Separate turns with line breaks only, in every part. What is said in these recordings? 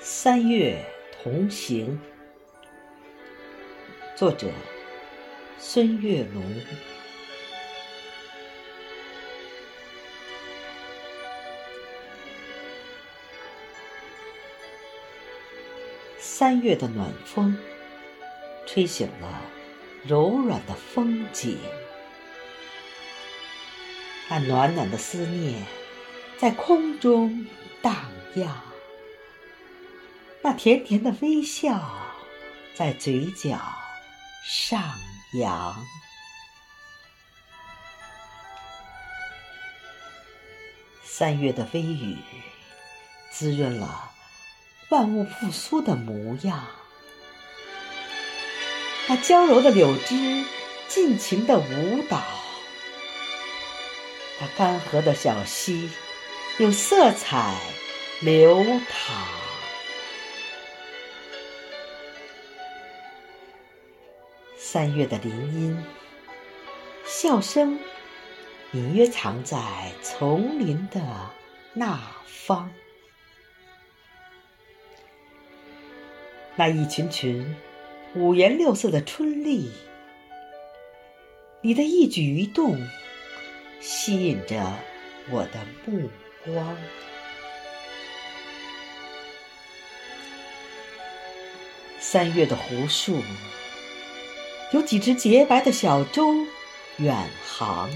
三月同行，作者孙月龙。三月的暖风，吹醒了柔软的风景，那暖暖的思念在空中荡漾。那甜甜的微笑在嘴角上扬，三月的微雨滋润了万物复苏的模样。那娇柔的柳枝尽情的舞蹈，那干涸的小溪有色彩流淌。三月的林荫，笑声隐约藏在丛林的那方。那一群群五颜六色的春丽，你的一举一动吸引着我的目光。三月的湖树。有几只洁白的小舟远航，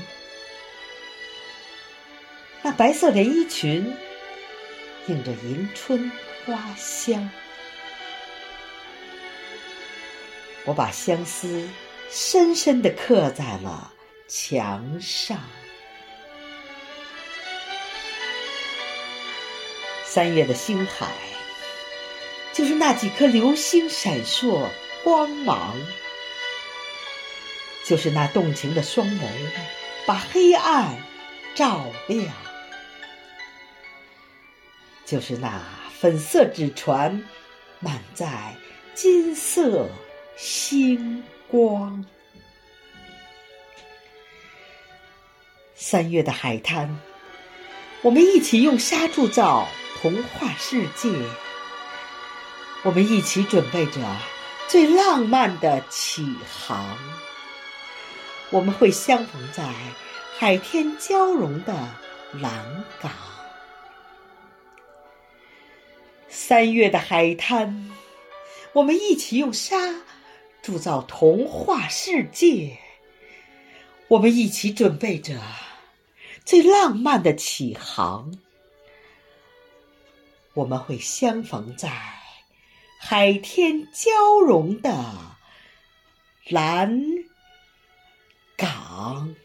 那白色连衣裙映着迎春花香。我把相思深深的刻在了墙上。三月的星海，就是那几颗流星闪烁光芒。就是那动情的双眸，把黑暗照亮；就是那粉色纸船，满载金色星光。三月的海滩，我们一起用沙铸造童话世界，我们一起准备着最浪漫的起航。我们会相逢在海天交融的蓝港，三月的海滩，我们一起用沙铸造童话世界。我们一起准备着最浪漫的起航。我们会相逢在海天交融的蓝。港。